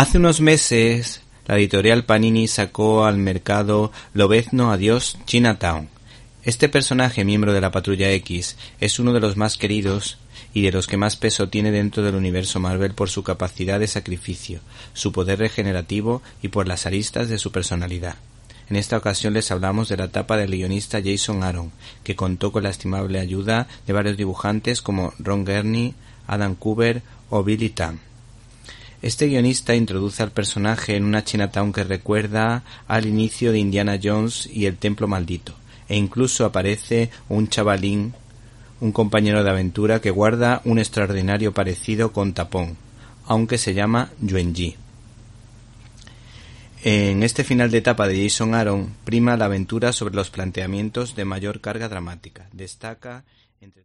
Hace unos meses, la editorial Panini sacó al mercado Lobezno Adiós Chinatown. Este personaje, miembro de la Patrulla X, es uno de los más queridos y de los que más peso tiene dentro del universo Marvel por su capacidad de sacrificio, su poder regenerativo y por las aristas de su personalidad. En esta ocasión les hablamos de la etapa del guionista Jason Aaron, que contó con la estimable ayuda de varios dibujantes como Ron Gurney, Adam Cooper o Billy Tam. Este guionista introduce al personaje en una Chinatown que recuerda al inicio de Indiana Jones y el Templo Maldito, e incluso aparece un chavalín, un compañero de aventura que guarda un extraordinario parecido con Tapón, aunque se llama Yuenji. En este final de etapa de Jason Aaron prima la aventura sobre los planteamientos de mayor carga dramática. Destaca entre